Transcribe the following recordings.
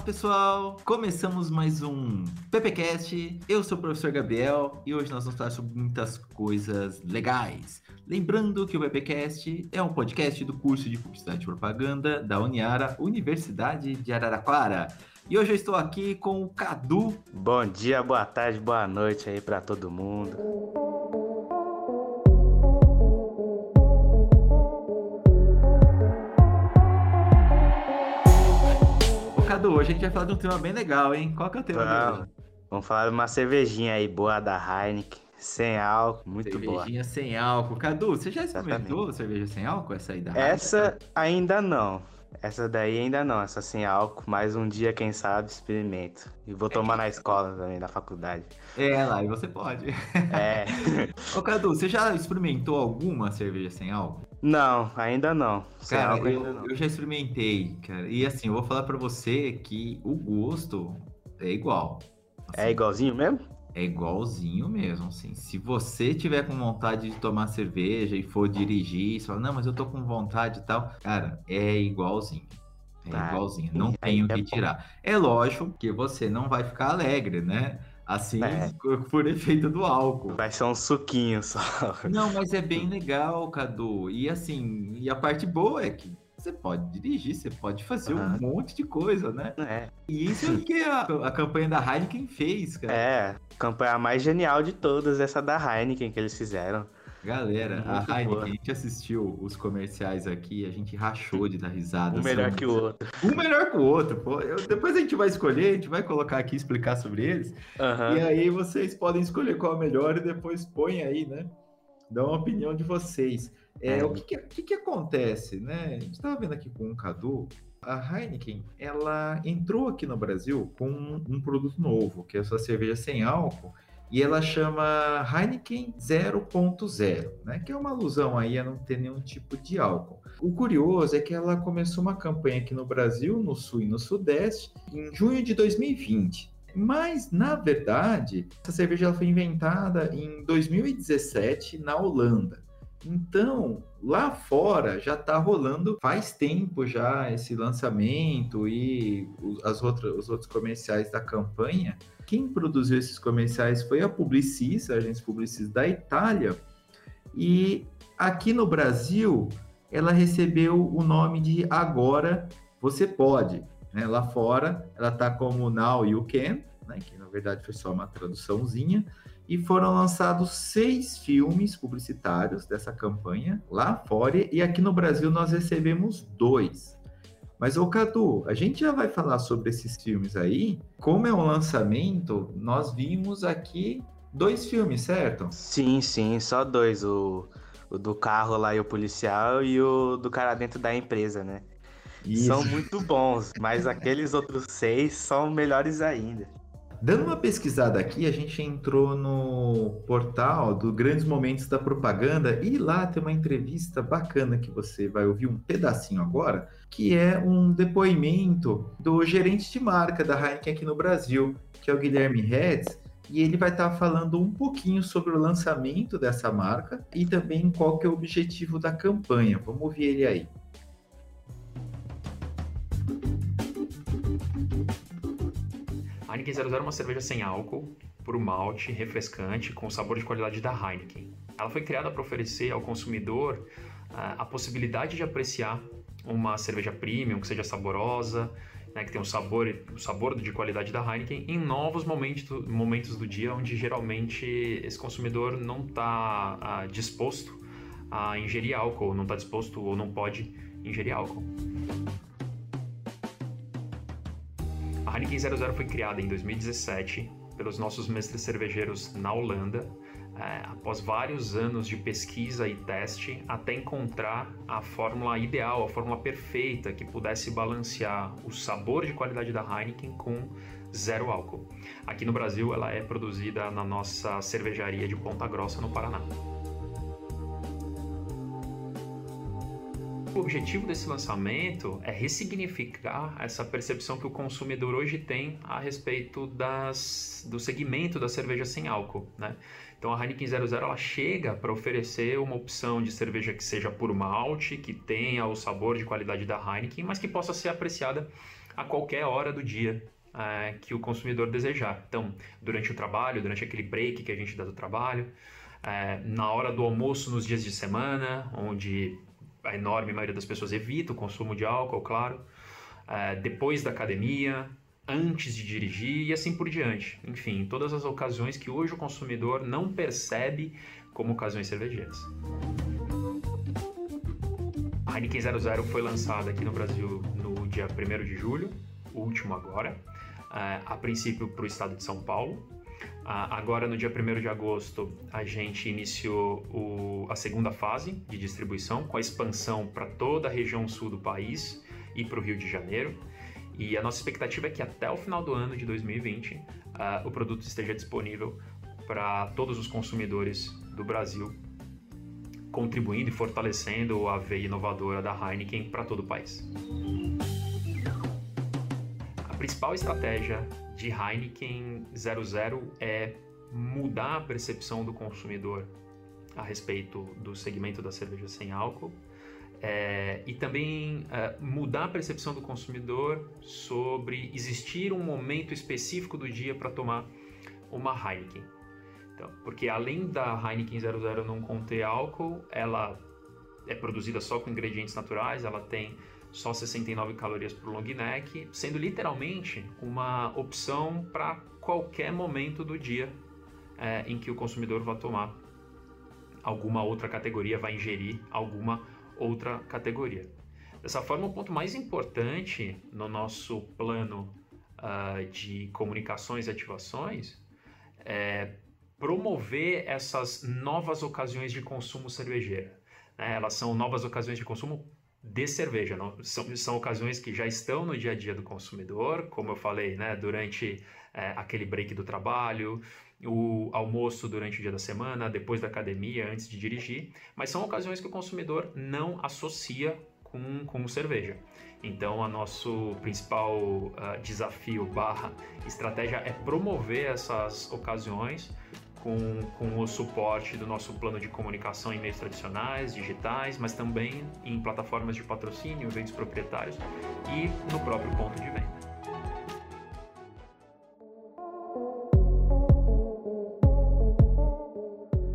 Olá pessoal, começamos mais um PPcast. Eu sou o professor Gabriel e hoje nós vamos falar sobre muitas coisas legais. Lembrando que o PPcast é um podcast do curso de Publicidade e Propaganda da Uniara, Universidade de Araraquara. E hoje eu estou aqui com o Cadu. Bom dia, boa tarde, boa noite aí para todo mundo. Cadu, hoje a gente vai falar de um tema bem legal, hein? Qual que é o tema Vamos. Vamos falar de uma cervejinha aí boa da Heineken, sem álcool, muito boa. Cervejinha sem álcool. Cadu, você já experimentou cerveja sem álcool? Essa aí da Essa ainda não. Essa daí ainda não, essa sem álcool, mas um dia, quem sabe, experimento. E vou tomar na escola também, na faculdade. É, lá, e você pode. É. Ô Cadu, você já experimentou alguma cerveja sem álcool? Não, ainda não. Cara, eu, ainda não. eu já experimentei, cara. E assim, eu vou falar pra você que o gosto é igual. Assim, É igualzinho mesmo? É igualzinho mesmo, assim. Se você tiver com vontade de tomar cerveja e for dirigir, você fala, não, mas eu tô com vontade e tal. Cara, é igualzinho. É Tá. igualzinho. Não Aí tenho é que bom. tirar. É lógico que você não vai ficar alegre, né? Assim, É. por efeito do álcool. Vai ser um suquinho só. Não, mas é bem legal, Cadu. E assim, e a parte boa é que você pode dirigir, você pode fazer Aham. um monte de coisa, né? É, E isso é o que a, a campanha da Heineken fez, cara. é, campanha mais genial de todas, essa da Heineken que eles fizeram. Galera, a Heineken, a gente assistiu os comerciais aqui, a gente rachou de dar risada. Um melhor que o outro. Um melhor que o outro, pô. Eu- depois a gente vai escolher, a gente vai colocar aqui e explicar sobre eles. Aham. E aí vocês podem escolher qual é o melhor e depois põe aí, né? Dá uma opinião de vocês. É, É. O que que, que que acontece, né? A gente estava vendo aqui com o Cadu. A Heineken, ela entrou aqui no Brasil com um, um produto novo, que é a sua cerveja sem álcool, e ela chama Heineken 0.0, né? Que é uma alusão aí a não ter nenhum tipo de álcool. O curioso é que ela começou uma campanha aqui no Brasil, no Sul e no Sudeste, em junho de 2020. Mas, na verdade, essa cerveja ela foi inventada em 2017 na Holanda. Então, lá fora já está rolando faz tempo já esse lançamento e as outras, os outros comerciais da campanha. Quem produziu esses comerciais foi a Publicis, a agência Publicis da Itália. E aqui no Brasil, ela recebeu o nome de Agora Você Pode. né? Lá fora, ela está como Now You Can, né? que na verdade foi só uma traduçãozinha. E foram lançados seis filmes publicitários dessa campanha lá fora. E aqui no Brasil nós recebemos dois. Mas, ô Cadu, a gente já vai falar sobre esses filmes aí. Como é um lançamento, nós vimos aqui dois filmes, certo? Sim, sim, só dois. O, o do carro lá e o policial e o do cara dentro da empresa, né? São muito bons, mas aqueles outros seis são melhores ainda. Dando uma pesquisada aqui, a gente entrou no portal do Grandes Momentos da Propaganda e lá tem uma entrevista bacana que você vai ouvir um pedacinho agora, que é um depoimento do gerente de marca da Heineken aqui no Brasil, que é o Guilherme Reds, e ele vai estar falando um pouquinho sobre o lançamento dessa marca e também qual que é o objetivo da campanha. Vamos ouvir ele aí. Heineken 00 é uma cerveja sem álcool, puro malte, refrescante, com sabor de qualidade da Heineken. Ela foi criada para oferecer ao consumidor ah, a possibilidade de apreciar uma cerveja premium que seja saborosa, né, que tenha um sabor, o sabor de qualidade da Heineken em novos momentos, momentos do dia onde geralmente esse consumidor não está disposto a ingerir álcool, não está disposto ou não pode ingerir álcool. A Heineken 00 foi criada em 2017 pelos nossos mestres cervejeiros na Holanda é, após vários anos de pesquisa e teste, até encontrar a fórmula ideal, a fórmula perfeita que pudesse balancear o sabor de qualidade da Heineken com zero álcool. Aqui no Brasil, ela é produzida na nossa cervejaria de Ponta Grossa, no Paraná. O objetivo desse lançamento é ressignificar essa percepção que o consumidor hoje tem a respeito das, do segmento da cerveja sem álcool. Né? Então a Heineken 00 ela chega para oferecer uma opção de cerveja que seja por malte, que tenha o sabor de qualidade da Heineken, mas que possa ser apreciada a qualquer hora do dia é, que o consumidor desejar. Então, durante o trabalho, durante aquele break que a gente dá do trabalho, é, na hora do almoço nos dias de semana, onde a enorme maioria das pessoas evita o consumo de álcool, claro, é, depois da academia, antes de dirigir e assim por diante. Enfim, todas as ocasiões que hoje o consumidor não percebe como ocasiões cervejeiras. A Heineken 00 foi lançada aqui no Brasil no dia 1 de julho, último agora, é, a princípio para o estado de São Paulo, Agora, no dia 1 de agosto, a gente iniciou o, a segunda fase de distribuição, com a expansão para toda a região sul do país e para o Rio de Janeiro. E a nossa expectativa é que até o final do ano de 2020 uh, o produto esteja disponível para todos os consumidores do Brasil, contribuindo e fortalecendo a veia inovadora da Heineken para todo o país. A principal estratégia de Heineken 00 é mudar a percepção do consumidor a respeito do segmento da cerveja sem álcool é, e também é, mudar a percepção do consumidor sobre existir um momento específico do dia para tomar uma Heineken. Então, porque além da Heineken 00 não conter álcool, ela é produzida só com ingredientes naturais, ela tem só 69 calorias para o long neck, sendo literalmente uma opção para qualquer momento do dia é, em que o consumidor vai tomar alguma outra categoria, vai ingerir alguma outra categoria. Dessa forma, o ponto mais importante no nosso plano uh, de comunicações e ativações é promover essas novas ocasiões de consumo cervejeiro. Né? Elas são novas ocasiões de consumo de cerveja. Não, são, são ocasiões que já estão no dia a dia do consumidor, como eu falei, né, durante é, aquele break do trabalho, o almoço durante o dia da semana, depois da academia, antes de dirigir, mas são ocasiões que o consumidor não associa com, com cerveja. Então, o nosso principal uh, desafio barra estratégia é promover essas ocasiões com, com o suporte do nosso plano de comunicação em meios tradicionais, digitais, mas também em plataformas de patrocínio, eventos proprietários e no próprio ponto de venda.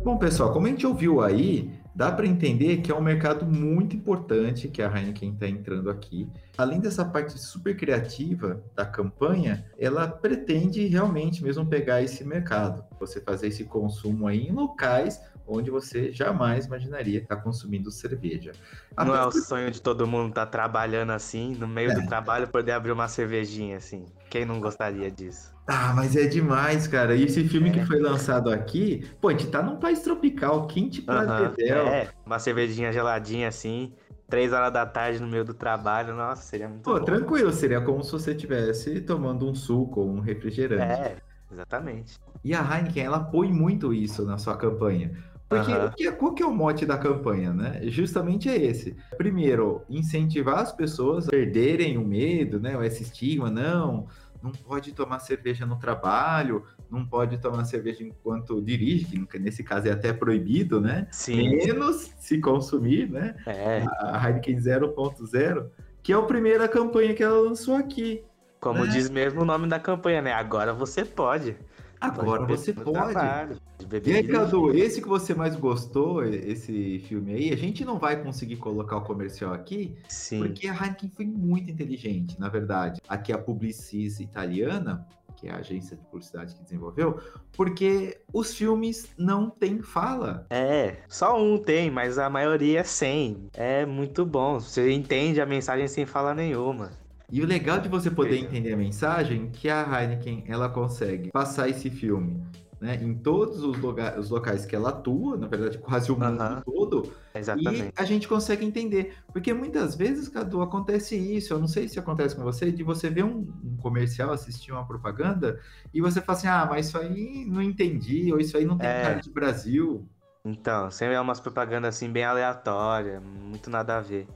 Bom, pessoal, como a gente ouviu aí, dá para entender que é um mercado muito importante que a Heineken está entrando aqui. Além dessa parte super criativa da campanha, ela pretende realmente mesmo pegar esse mercado, você fazer esse consumo aí em locais onde você jamais imaginaria estar consumindo cerveja. Não é o sonho de todo mundo estar tá trabalhando assim, no meio é. do trabalho poder abrir uma cervejinha assim. Quem não gostaria disso? Ah, mas é demais, cara. E esse filme é. que foi lançado aqui, pô, a gente tá num país tropical, quente pra uh -huh. dedéu. É, uma cervejinha geladinha assim, três horas da tarde no meio do trabalho, nossa, seria muito Pô, bom. tranquilo, seria como se você estivesse tomando um suco ou um refrigerante. É, exatamente. E a Heineken, ela põe muito isso na sua campanha. Porque uhum. que, qual que é o mote da campanha, né? Justamente é esse. Primeiro, incentivar as pessoas a perderem o medo, né? Esse estigma, não não pode tomar cerveja no trabalho, não pode tomar cerveja enquanto dirige, que nesse caso é até proibido, né? Sim. Menos se consumir, né? É. A Heineken 0.0, que é a primeira campanha que ela lançou aqui. Como né? diz mesmo o nome da campanha, né? Agora você pode. Agora você pode. Trabalho, e aí, Cadu, esse que você mais gostou, esse filme aí, a gente não vai conseguir colocar o comercial aqui, Sim. porque a Heineken foi muito inteligente, na verdade. Aqui a Publicis italiana, que é a agência de publicidade que desenvolveu, porque os filmes não têm fala. É, só um tem, mas a maioria é sem. É muito bom. Você entende a mensagem sem fala nenhuma. E o legal de você poder entender a mensagem que a Heineken ela consegue passar esse filme né, em todos os, loga os locais que ela atua, na verdade, quase o mundo todo, Exatamente. e a gente consegue entender. Porque muitas vezes, Cadu, acontece isso. Eu não sei se acontece com você, de você ver um, um comercial, assistir uma propaganda, e você fala assim: ah, mas isso aí não entendi, ou isso aí não tem É. cara de Brasil. Então, sempre é umas propagandas assim bem aleatórias, muito nada a ver.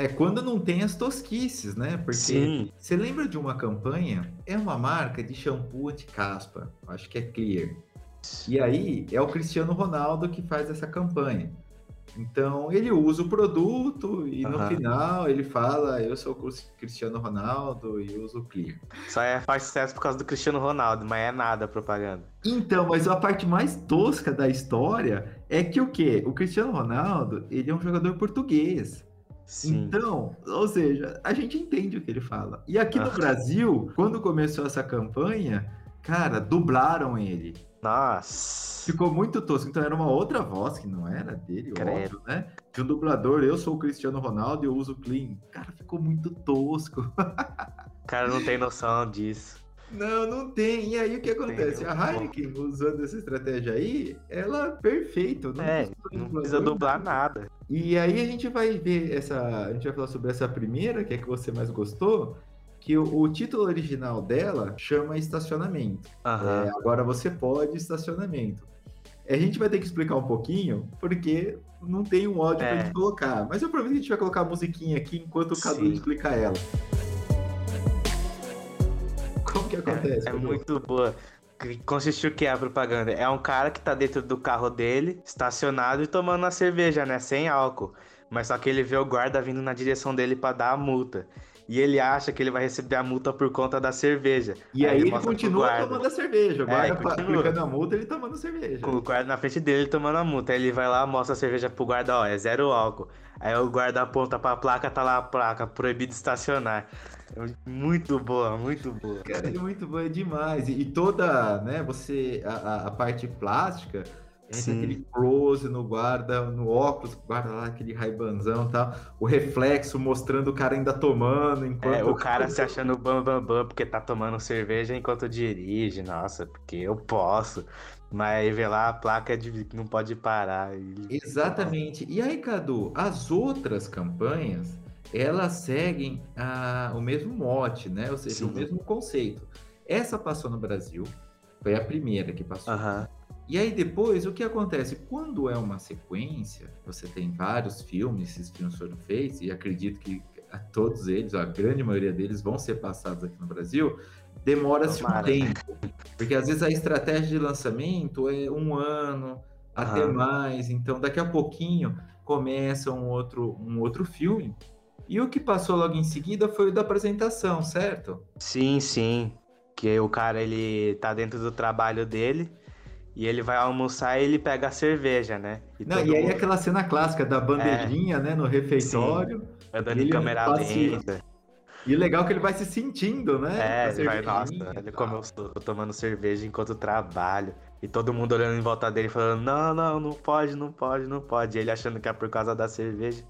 É quando não tem as tosquices, né? Porque Sim. você lembra de uma campanha? É uma marca de shampoo anti-caspa, acho que é Clear. E aí é o Cristiano Ronaldo que faz essa campanha. Então ele usa o produto e no Aham. final ele fala: Eu sou o Cristiano Ronaldo e uso o Clear. Só é, faz sucesso por causa do Cristiano Ronaldo, mas é nada a propaganda. Então, mas a parte mais tosca da história é que o quê? O Cristiano Ronaldo, ele é um jogador português. Sim. Então, ou seja, a gente entende o que ele fala. E aqui no Ah. Brasil, quando começou essa campanha, cara, dublaram ele. Nossa. Ficou muito tosco. Então era uma outra voz que não era dele, Credo. óbvio, né? De um dublador, eu sou o Cristiano Ronaldo e eu uso o Clean. Cara, ficou muito tosco. O cara não tem noção disso. Não, não tem. E aí o que acontece? A Heineken, usando essa estratégia aí, ela é perfeito. Não É, precisa não precisa dublar nada. E aí a gente vai ver essa. A gente vai falar sobre essa primeira, que é que você mais gostou. Que o, o título original dela chama estacionamento. É, agora você pode estacionamento. A gente vai ter que explicar um pouquinho, porque não tem um áudio pra É. gente colocar. Mas eu prometo que a gente vai colocar a musiquinha aqui enquanto o Cadu Sim. explica ela. Como que acontece? É Cadu? muito boa. Que Consiste o que é a propaganda? É um cara que tá dentro do carro dele, estacionado e tomando uma cerveja, né? Sem álcool. Mas só que ele vê o guarda vindo na direção dele pra dar a multa. E ele acha que ele vai receber a multa por conta da cerveja. E aí, ele mostra pro continua tomando a cerveja. O É, guarda continua. aplicando a multa, ele tomando cerveja. Com o guarda na frente dele tomando a multa. Aí ele vai lá, mostra a cerveja pro guarda, ó, é zero álcool. Aí o guarda aponta pra placa, tá lá a placa, proibido estacionar. É Muito boa, muito boa. Cara, é muito bom, é demais. E, e toda, né, você, a, a- parte plástica, é Sim. aquele close no guarda, no óculos, guarda lá aquele raibanzão e tal, o reflexo mostrando o cara ainda tomando, enquanto... É, o cara se achando bam bam bam porque tá tomando cerveja enquanto dirige, nossa, porque eu posso. Mas aí vê lá a placa de não pode parar. e- Exatamente. E aí, Cadu, as outras campanhas, elas seguem ah, o mesmo mote, né? Ou seja, Sim. o mesmo conceito. Essa passou no Brasil, foi a primeira que passou. Aham. E aí depois, o que acontece? Quando é uma sequência, você tem vários filmes, esses filmes foram feitos, e acredito que a todos eles, a grande maioria deles, vão ser passados aqui no Brasil, demora-se um tempo. Porque às vezes a estratégia de lançamento é um ano, até mais. Então, daqui a pouquinho, começa um outro, um outro filme. E o que passou logo em seguida foi o da apresentação, certo? Sim, sim. Que o cara ele tá dentro do trabalho dele e ele vai almoçar e ele pega a cerveja, né? E Não, e aí mundo aquela cena clássica da bandejinha, né, no refeitório. andando ele em câmera lenta. E legal que ele vai se sentindo, né? É, ele vai, nossa, e estou tomando cerveja enquanto trabalho. E todo mundo olhando em volta dele falando, não, não, não pode, não pode, não pode. E ele achando que é por causa da cerveja.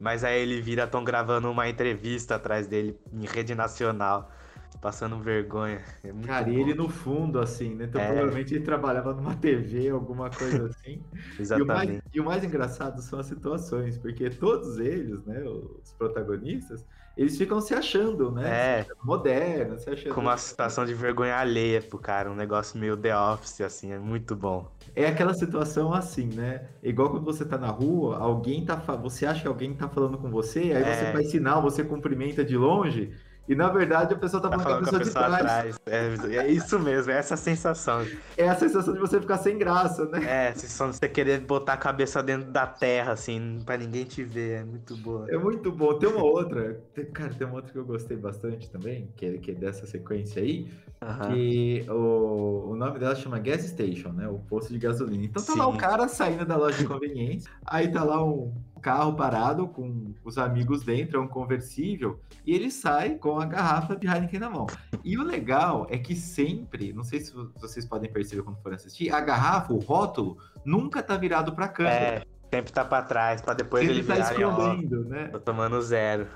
Mas aí ele vira, estão gravando uma entrevista atrás dele em rede nacional, passando vergonha. É Cara, e bom. ele no fundo, assim, né? Então É. provavelmente ele trabalhava numa TV, alguma coisa assim. E o, mais, Exatamente. e o mais engraçado são as situações, porque todos eles, né, os protagonistas, eles ficam se achando, né? É, Modernos, se achando. com uma situação de vergonha alheia pro cara, um negócio meio The Office, assim, é muito bom. É aquela situação assim, né? Igual quando você tá na rua, alguém tá. Você acha que alguém tá falando com você, aí você É. faz sinal, você cumprimenta de longe, e na verdade a pessoa tá Tá falando com a falando com a pessoa de pessoa trás. atrás. É, é isso mesmo, é essa sensação. É a sensação de você ficar sem graça, né? É, se só você querer botar a cabeça dentro da terra, assim, pra ninguém te ver, é muito boa. É muito bom. Tem uma outra, tem- cara, tem uma outra que eu gostei bastante também, que é, que é dessa sequência aí, Aham. que o, o nome dela chama Gas Station, né? O posto de gasolina. Então tá lá Sim. o cara saindo da loja de conveniência, aí tá lá um carro parado com os amigos dentro, é um conversível, e ele sai com a garrafa de Heineken na mão. E o legal é que sempre, não sei se vocês podem perceber quando forem assistir, a garrafa, o rótulo, nunca tá virado pra câmera. É, sempre tá pra trás, pra depois ele ele tá virar e, ó, escondendo, né? tô tomando zero.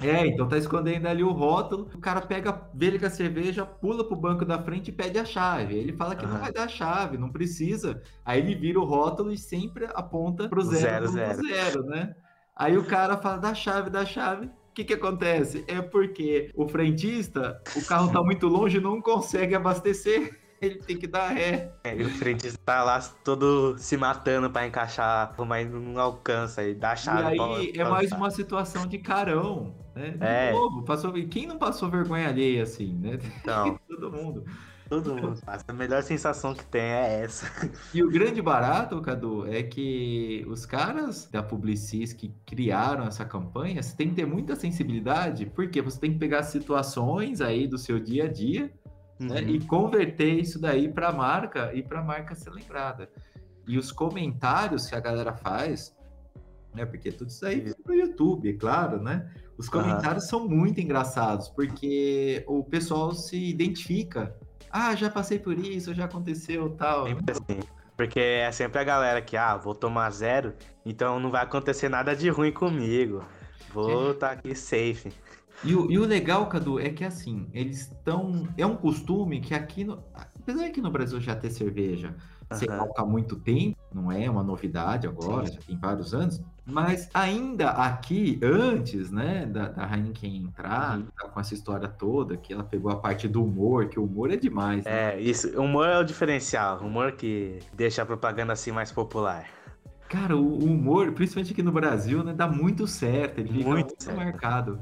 É, então tá escondendo ali o rótulo, o cara pega, vê com a cerveja, pula pro banco da frente e pede a chave. Ele fala que não vai dar a chave, não precisa. Aí ele vira o rótulo e sempre aponta pro zero, zero, zero. zero né? Aí o cara fala, dá chave, dá chave. O que, que acontece? É porque o frentista, o carro tá muito longe, não consegue abastecer ele tem que dar ré. É, e o frentista tá lá todo se matando para encaixar, mas não alcança, e dá a chave. E aí é mais uma situação de carão, né? De é. novo, passou... quem não passou vergonha alheia assim, né? Então, Todo mundo. Todo mundo passa. A melhor sensação que tem é essa. E o grande barato, Cadu, é que os caras da Publicis que criaram essa campanha, você tem que ter muita sensibilidade, porque você tem que pegar situações aí do seu dia a dia? Uhum. né? e converter isso daí para a marca e para a marca ser lembrada. E os comentários que a galera faz, né? Porque tudo isso aí vem pro YouTube, é claro, né? Os comentários uhum. são muito engraçados, porque o pessoal se identifica. Ah, já passei por isso, já aconteceu tal. Sempre assim. Porque é sempre a galera que, ah, vou tomar zero, então não vai acontecer nada de ruim comigo. Vou estar é. tá aqui safe. E o, e o legal, Cadu, é que assim, eles estão. É um costume que aqui no. Apesar que no Brasil já ter cerveja uhum. sem álcool há muito tempo, não é uma novidade agora, Sim. já tem vários anos, mas ainda aqui, antes, né, da, da Heineken entrar, uhum. tá com essa história toda, que ela pegou a parte do humor, que o humor é demais. Né? É, isso, o humor é o diferencial, o humor que deixa a propaganda assim mais popular. Cara, o humor, principalmente aqui no Brasil, né, dá muito certo, ele fica muito, muito marcado.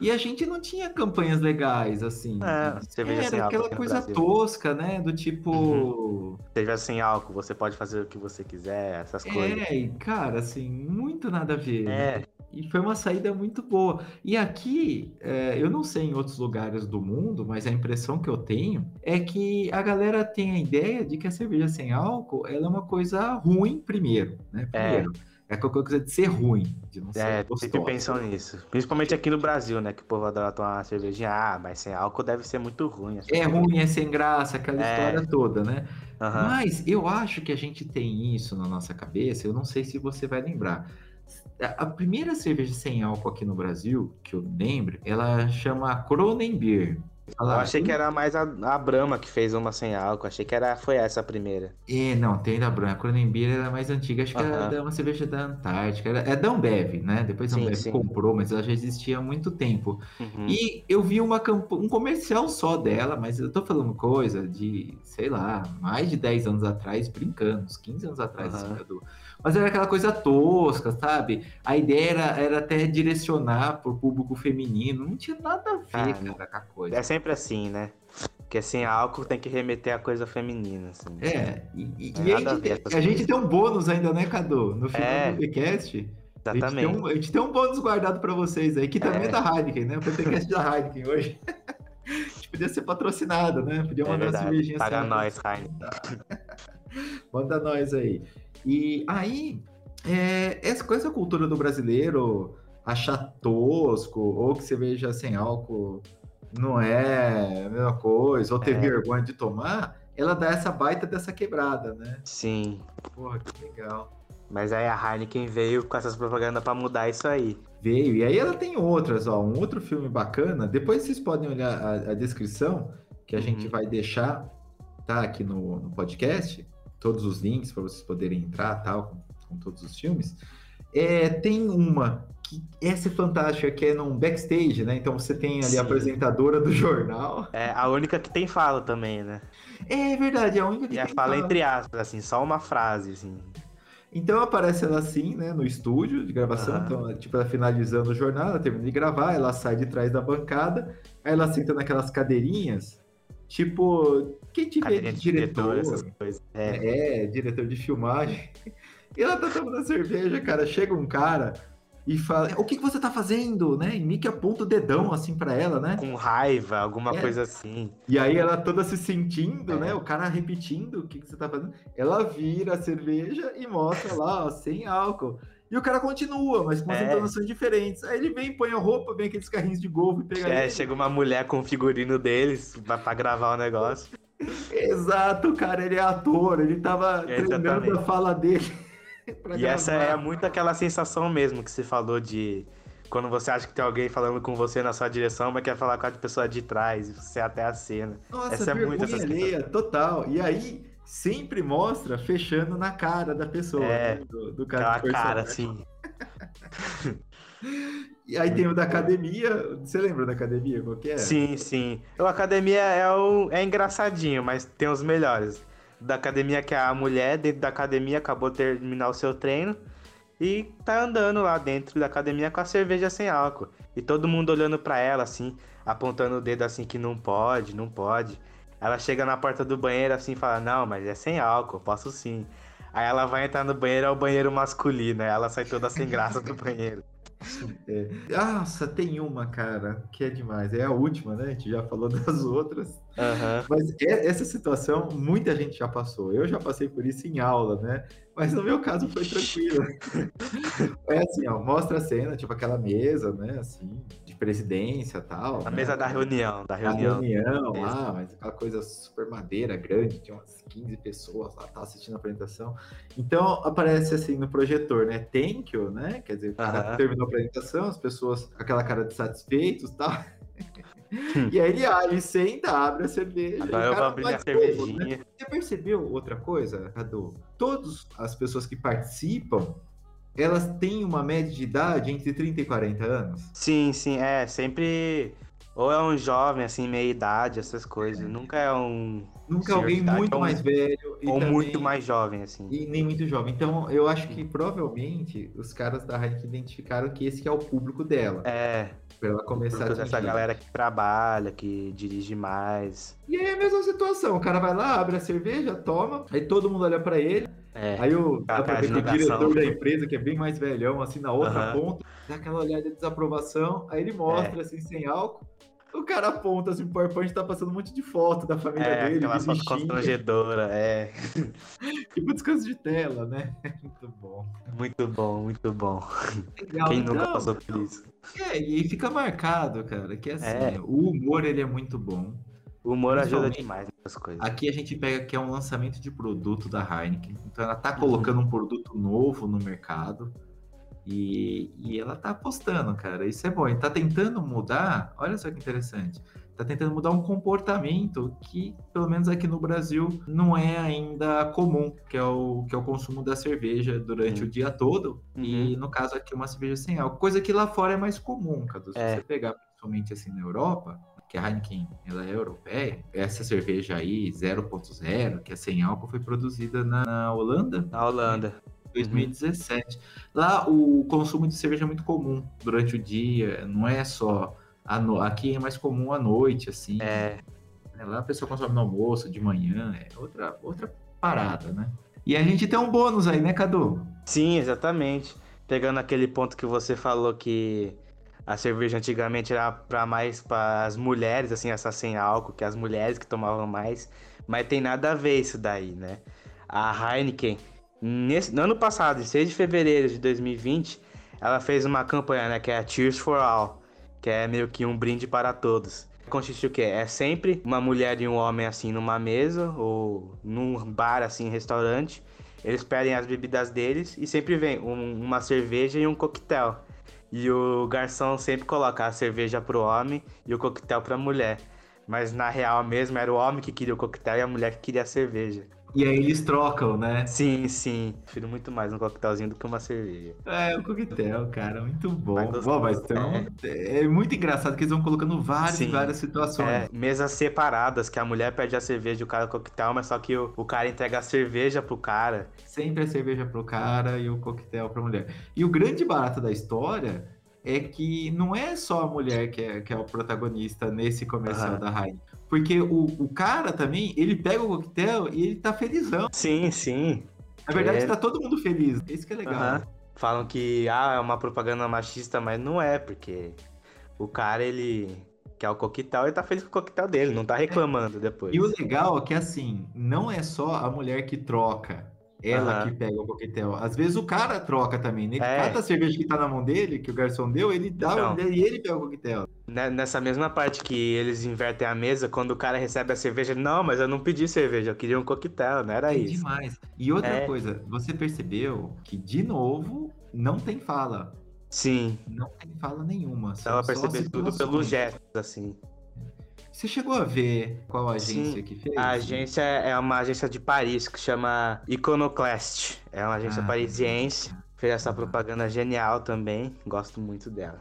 E a gente não tinha campanhas legais, assim. É, cerveja Era aquela coisa tosca, né? Do tipo. Uhum. Cerveja sem álcool, você pode fazer o que você quiser, essas é, coisas. É, cara, assim, muito nada a ver. É. E foi uma saída muito boa. E aqui, é, eu não sei em outros lugares do mundo, mas a impressão que eu tenho é que a galera tem a ideia de que a cerveja sem álcool ela é uma coisa ruim primeiro, né? É. Primeiro. É é qualquer coisa de ser ruim, de não é, ser sempre pensam nisso. Principalmente aqui no Brasil, né? Que o povo adora tomar uma cervejinha. Ah, mas sem álcool deve ser muito ruim. É ruim, é sem graça, aquela é. história toda, né? Uhum. Mas eu acho que a gente tem isso na nossa cabeça, eu não sei se você vai lembrar. A primeira cerveja sem álcool aqui no Brasil, que eu lembro, ela chama Kronenbier. Eu achei que era mais a, a Brahma que fez uma sem álcool. Achei que era, foi essa a primeira. É, não, tem da Brahma. A Cronenbeer era mais antiga. Acho que era uma cerveja da Antártica. Era, é da Ambev, né? Depois a Ambev sim, sim. comprou, mas ela já existia há muito tempo. Uhum. E eu vi uma um comercial só dela, mas eu tô falando coisa de, sei lá, mais de 10 anos atrás, brincando, uns 15 anos atrás, uhum. assim, do mas era aquela coisa tosca, sabe? A ideia era, era até direcionar pro público feminino, não tinha nada a ver, ah, cara, com a coisa. É sempre assim, né? Porque assim, álcool tem que remeter a coisa feminina. Assim. É, e, e, a, gente, a gente, tem um bônus ainda, né, Cadu? No final é, do podcast. Exatamente. A gente, tem um, a gente tem um bônus guardado para vocês aí, que também é, é da Heineken, né? O podcast da Heineken hoje. a gente podia ser patrocinado, né? Podia mandar é cervejinha. Paga nós, Heineken. Manda nós aí. E aí, é, essa, com essa cultura do brasileiro achar tosco, ou que cerveja sem álcool não é a mesma coisa, ou ter é. vergonha de tomar, ela dá essa baita dessa quebrada, né? Sim. Porra, que legal. Mas aí a Heineken veio com essas propagandas para mudar isso aí. Veio. E aí ela tem outras, ó. Um outro filme bacana. Depois vocês podem olhar a, a descrição que a uhum. gente vai deixar, tá? Aqui no, no podcast todos os links para vocês poderem entrar, tal, com, com todos os filmes. É, tem uma que essa é fantástica, que é num backstage, né? Então você tem ali Sim. a apresentadora do jornal. É a única que tem fala também, né? É verdade, é a única que e tem fala. fala entre aspas, assim, só uma frase, assim. Então aparece ela assim, né, no estúdio de gravação, então, tipo, ela finalizando o jornal, ela termina de gravar, ela sai de trás da bancada, aí ela senta naquelas cadeirinhas, tipo, quem te vê de diretor, essas coisas. É. é, diretor de filmagem. E ela tá tomando cerveja, cara. Chega um cara e fala: O que, que você tá fazendo? Né? E Nick aponta o dedão assim para ela, né? Com raiva, alguma é. coisa assim. E aí ela toda se sentindo, é. né? O cara repetindo o que, que você tá fazendo. Ela vira a cerveja e mostra lá, ó, sem álcool. E o cara continua, mas com umas é. entonações diferentes. Aí ele vem, põe a roupa, vem aqueles carrinhos de golfe e pega. É, ele. chega uma mulher com o figurino deles pra, pra gravar o negócio. Exato, cara, ele é ator, ele tava treinando a fala dele. e essa é muito aquela sensação mesmo que você falou de Quando você acha que tem alguém falando com você na sua direção, mas quer falar com a pessoa de trás, você até a cena. Nossa, essa é muito essa alheia, total. E aí, sempre mostra fechando na cara da pessoa. É, né? do, do cara. Aquela cara, assim. E aí tem o da academia. Você lembra da academia? Qual que é? Sim, sim. O academia é, o, é engraçadinho, mas tem os melhores. Da academia, que é a mulher dentro da academia acabou de terminar o seu treino e tá andando lá dentro da academia com a cerveja sem álcool. E todo mundo olhando para ela, assim, apontando o dedo assim que não pode, não pode. Ela chega na porta do banheiro assim e fala: Não, mas é sem álcool, posso sim. Aí ela vai entrar no banheiro, é o banheiro masculino. Aí ela sai toda sem graça do banheiro. É. Nossa, tem uma, cara, que é demais. É a última, né? A gente já falou das outras. Uhum. Mas é, essa situação, muita gente já passou. Eu já passei por isso em aula, né? Mas no meu caso foi tranquilo. é assim, ó, mostra a cena, tipo aquela mesa, né? Assim, presidência tal. A né? mesa da reunião, da reunião. A reunião lá, mas aquela coisa super madeira, grande, tinha umas 15 pessoas lá, tá assistindo a apresentação. Então aparece assim no projetor, né? Thank you, né? Quer dizer, o cara uhum. terminou a apresentação, as pessoas, aquela cara de satisfeitos e tal. e aí ele, ah, ele senta, abre a cerveja. Agora eu vou abrir a cervejinha. Né? Você percebeu outra coisa, Cadu? Todas as pessoas que participam, elas têm uma média de idade entre 30 e 40 anos? Sim, sim, é. Sempre. Ou é um jovem, assim, meia idade, essas coisas. É. Nunca é um. Nunca é alguém muito um... mais velho. ou também... muito mais jovem, assim. E nem muito jovem. Então, eu acho que provavelmente os caras da Heineken identificaram que esse que é o público dela. É. Pra ela começar a essa galera que trabalha, que dirige mais. E aí é a mesma situação. O cara vai lá, abre a cerveja, toma, aí todo mundo olha para ele. É, aí o, dá pra ver que o diretor da empresa, que é bem mais velhão, assim, na outra uhum. ponta, dá aquela olhada de desaprovação, aí ele mostra, é. assim, sem álcool. O cara aponta assim, o PowerPoint tá passando um monte de foto da família é, dele. Aquela foto constrangedora, é. tipo descanso de tela, né? Muito bom. Muito bom, muito bom. Legal, Quem então, nunca passou por isso? É, e fica marcado, cara, que assim, é. o humor ele é muito bom. O humor ajuda demais nessas coisas. Aqui a gente pega que é um lançamento de produto da Heineken. Então ela tá colocando uhum. um produto novo no mercado. E, e ela tá apostando, cara. Isso é bom. Ele tá tentando mudar. Olha só que interessante. Tá tentando mudar um comportamento que, pelo menos aqui no Brasil, não é ainda comum, que é o, que é o consumo da cerveja durante uhum. o dia todo. Uhum. E no caso aqui, uma cerveja sem álcool. Coisa que lá fora é mais comum, Cadu. Se é. você pegar principalmente assim na Europa, que a Heineken ela é europeia, essa cerveja aí 0.0, que é sem álcool, foi produzida na, na Holanda. Na Holanda. 2017. Uhum. Lá o consumo de cerveja é muito comum durante o dia, não é só no... aqui é mais comum à noite, assim. É. é. Lá a pessoa consome no almoço, de manhã, é outra, outra parada, né? E a gente tem um bônus aí, né, Cadu? Sim, exatamente. Pegando aquele ponto que você falou que a cerveja antigamente era para mais para as mulheres, assim, essa sem álcool, que as mulheres que tomavam mais, mas tem nada a ver isso daí, né? A Heineken, Nesse, no ano passado, em 6 de fevereiro de 2020, ela fez uma campanha, né, que é a Cheers for All, que é meio que um brinde para todos. Consiste o quê? É sempre uma mulher e um homem assim numa mesa ou num bar assim, restaurante. Eles pedem as bebidas deles e sempre vem um, uma cerveja e um coquetel. E o garçom sempre coloca a cerveja pro homem e o coquetel pra mulher. Mas na real mesmo era o homem que queria o coquetel e a mulher que queria a cerveja. E aí eles trocam, né? Sim, sim. Prefiro muito mais um coquetelzinho do que uma cerveja. É, um coquetel, cara, muito bom. Bom, mas então, é. é. muito engraçado que eles vão colocando várias e várias situações. É, mesas separadas, que a mulher pede a cerveja e o cara o coquetel, mas só que o, o cara entrega a cerveja pro cara. Sempre a cerveja pro cara e o coquetel pra mulher. E o grande barato da história é que não é só a mulher que é, que é o protagonista nesse comercial uhum. da Heineken. Porque o, o cara também, ele pega o coquetel e ele tá felizão. Sim, sim. Na verdade, é... tá todo mundo feliz. Isso que é legal. Uhum. Falam que ah, é uma propaganda machista, mas não é, porque o cara, ele quer o coquetel e tá feliz com o coquetel dele, não tá reclamando depois. E o legal é que, assim, não é só a mulher que troca ela uhum. que pega o coquetel. Às vezes o cara troca também, né? É. Cada cerveja que tá na mão dele, que o garçom deu, ele dá então, e ele pega o coquetel. Né, nessa mesma parte que eles invertem a mesa, quando o cara recebe a cerveja, não, mas eu não pedi cerveja, eu queria um coquetel, não era é isso. demais. E outra é. coisa, você percebeu que, de novo, não tem fala. Sim. Não tem fala nenhuma. Dá pra perceber tudo pelos gestos, assim. Você chegou a ver qual agência Sim, que fez? A agência é uma agência de Paris que chama Iconoclast. É uma agência Ah, parisiense. Fez essa propaganda genial também. Gosto muito dela.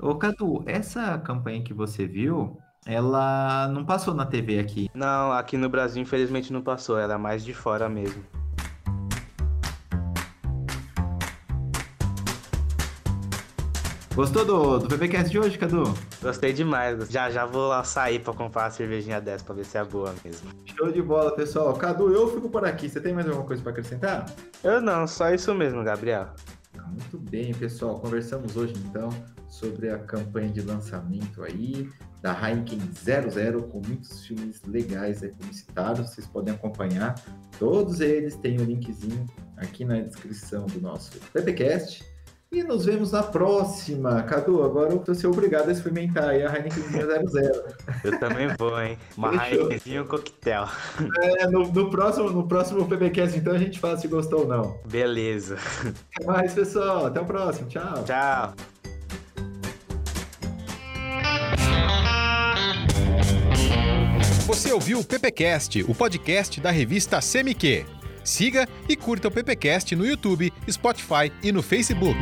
Ô, Cadu, essa campanha que você viu, ela não passou na TV aqui. Não, aqui no Brasil infelizmente não passou. Era mais de fora mesmo. Gostou do, do PPCast de hoje, Cadu? Gostei demais. Já já vou lá sair pra comprar uma cervejinha dessa pra ver se é boa mesmo. Show de bola, pessoal. Cadu, eu fico por aqui. Você tem mais alguma coisa para acrescentar? Eu não, só isso mesmo, Gabriel. Muito bem, pessoal. Conversamos hoje então sobre a campanha de lançamento aí da Heineken 00 com muitos filmes legais aí publicitados. Vocês podem acompanhar. Todos eles têm o um linkzinho aqui na descrição do nosso PPcast. E nos vemos na próxima. Cadu, agora eu tô ser obrigado a experimentar aí a Heineken 00. Eu também vou, hein? Uma Heineken e um coquetel. É, no, no, próximo, no próximo PBcast, então, a gente fala se gostou ou não. Beleza. Até mais, pessoal. Até o próximo. Tchau. Tchau. Você ouviu o PPcast, o podcast da revista CMQ. Siga e curta o PPcast no YouTube, Spotify e no Facebook.